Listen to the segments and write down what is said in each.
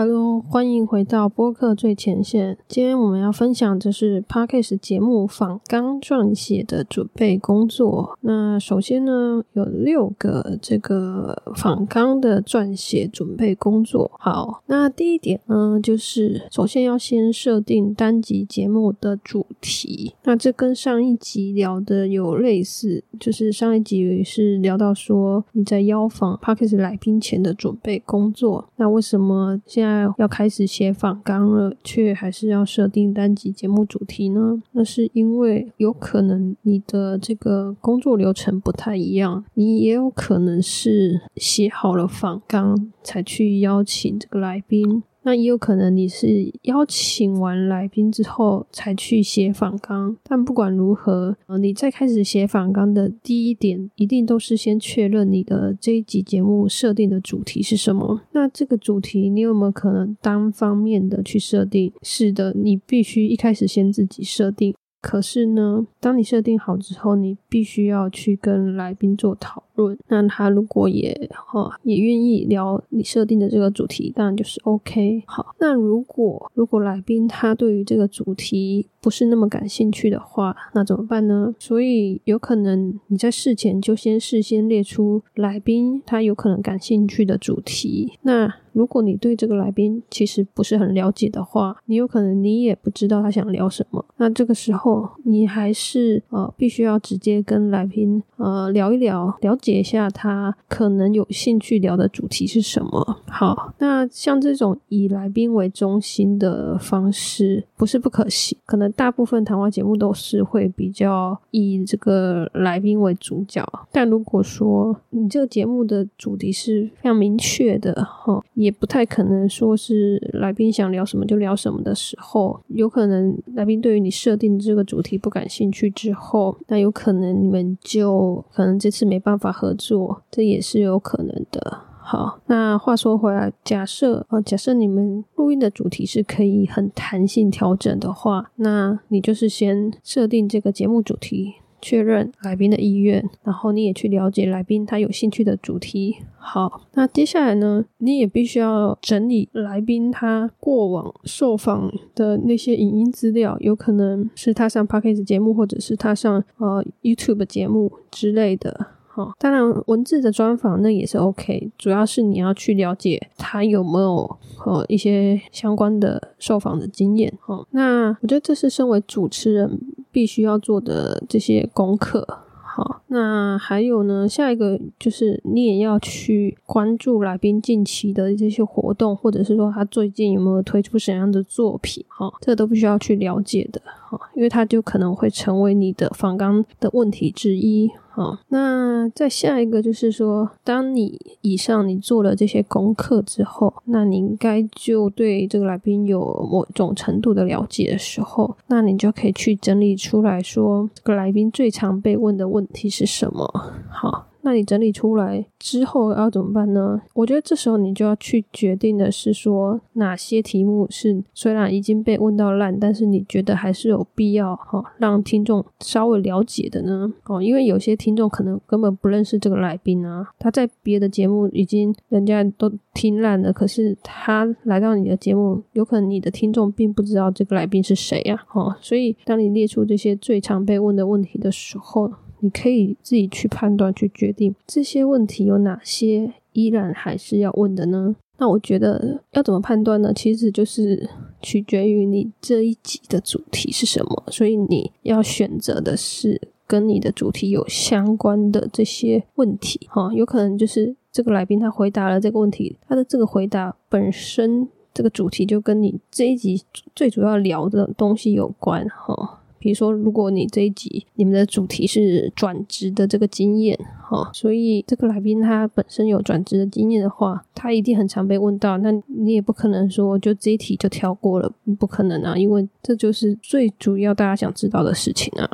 Hello，欢迎回到播客最前线。今天我们要分享的是 Podcast 节目访纲撰写的准备工作。那首先呢，有六个这个访纲的撰写准备工作。好，那第一点呢，就是首先要先设定单集节目的主题。那这跟上一集聊的有类似，就是上一集是聊到说你在邀访 Podcast 来宾前的准备工作。那为什么现在要开始写访纲了，却还是要设定单集节目主题呢？那是因为有可能你的这个工作流程不太一样，你也有可能是写好了访纲才去邀请这个来宾。那也有可能你是邀请完来宾之后才去写访纲，但不管如何，呃，你在开始写访纲的第一点，一定都是先确认你的这一集节目设定的主题是什么。那这个主题你有没有可能单方面的去设定？是的，你必须一开始先自己设定。可是呢，当你设定好之后，你必须要去跟来宾做讨论。那他如果也哈也愿意聊你设定的这个主题，当然就是 OK。好，那如果如果来宾他对于这个主题不是那么感兴趣的话，那怎么办呢？所以有可能你在事前就先事先列出来宾他有可能感兴趣的主题。那如果你对这个来宾其实不是很了解的话，你有可能你也不知道他想聊什么。那这个时候你还是呃必须要直接跟来宾呃聊一聊，了解一下他可能有兴趣聊的主题是什么。好，那像这种以来宾为中心的方式不是不可行，可能大部分谈话节目都是会比较以这个来宾为主角。但如果说你这个节目的主题是非常明确的哈，也不太可能说是来宾想聊什么就聊什么的时候，有可能来宾对于你设定这个主题不感兴趣之后，那有可能你们就可能这次没办法合作，这也是有可能的。好，那话说回来，假设呃，假设你们录音的主题是可以很弹性调整的话，那你就是先设定这个节目主题。确认来宾的意愿，然后你也去了解来宾他有兴趣的主题。好，那接下来呢，你也必须要整理来宾他过往受访的那些影音资料，有可能是他上 podcast 节目，或者是他上呃 YouTube 节目之类的。哦，当然，文字的专访那也是 OK，主要是你要去了解他有没有呃一些相关的受访的经验。哦，那我觉得这是身为主持人必须要做的这些功课。好，那还有呢，下一个就是你也要去关注来宾近期的这些活动，或者是说他最近有没有推出什么样的作品。哈，这个都必须要去了解的。哈，因为他就可能会成为你的访纲的问题之一。哦，那再下一个就是说，当你以上你做了这些功课之后，那你应该就对这个来宾有某种程度的了解的时候，那你就可以去整理出来说，这个来宾最常被问的问题是什么。好。那你整理出来之后要怎么办呢？我觉得这时候你就要去决定的是说哪些题目是虽然已经被问到烂，但是你觉得还是有必要哈让听众稍微了解的呢？哦，因为有些听众可能根本不认识这个来宾啊，他在别的节目已经人家都听烂了，可是他来到你的节目，有可能你的听众并不知道这个来宾是谁呀？哦，所以当你列出这些最常被问的问题的时候。你可以自己去判断、去决定这些问题有哪些依然还是要问的呢？那我觉得要怎么判断呢？其实就是取决于你这一集的主题是什么，所以你要选择的是跟你的主题有相关的这些问题。哈，有可能就是这个来宾他回答了这个问题，他的这个回答本身这个主题就跟你这一集最主要聊的东西有关。哈。比如说，如果你这一集你们的主题是转职的这个经验，哈。所以这个来宾他本身有转职的经验的话，他一定很常被问到。那你也不可能说就这一题就跳过了，不可能啊，因为这就是最主要大家想知道的事情啊。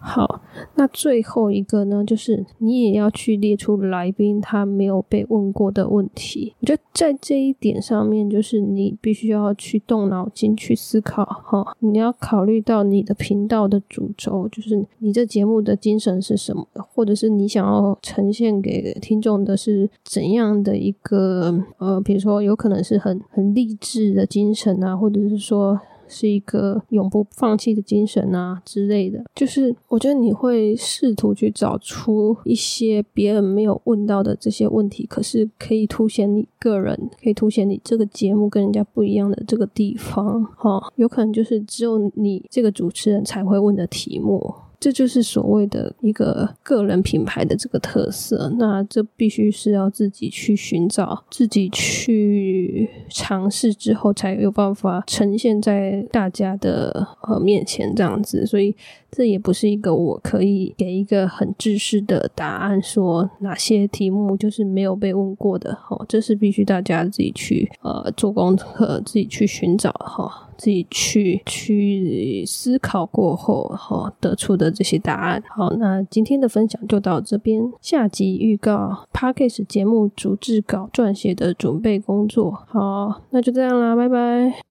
好，那最后一个呢，就是你也要去列出来宾他没有被问过的问题。我觉得在这一点上面，就是你必须要去动脑筋去思考哈，你要考虑到你的频道的主轴，就是你这节目的精神是什么，或者是你想要呈现给听众的是怎样的一个呃，比如说有可能是很很励志的精神啊，或者是说。是一个永不放弃的精神啊之类的，就是我觉得你会试图去找出一些别人没有问到的这些问题，可是可以凸显你个人，可以凸显你这个节目跟人家不一样的这个地方，哈，有可能就是只有你这个主持人才会问的题目。这就是所谓的一个个人品牌的这个特色，那这必须是要自己去寻找、自己去尝试之后，才有办法呈现在大家的呃面前这样子。所以这也不是一个我可以给一个很知识的答案，说哪些题目就是没有被问过的。哦，这是必须大家自己去呃做功课、自己去寻找哈。自己去去思考过后，哈得出的这些答案。好，那今天的分享就到这边。下集预告 p a c k a g e 节目主制稿撰写的准备工作。好，那就这样啦，拜拜。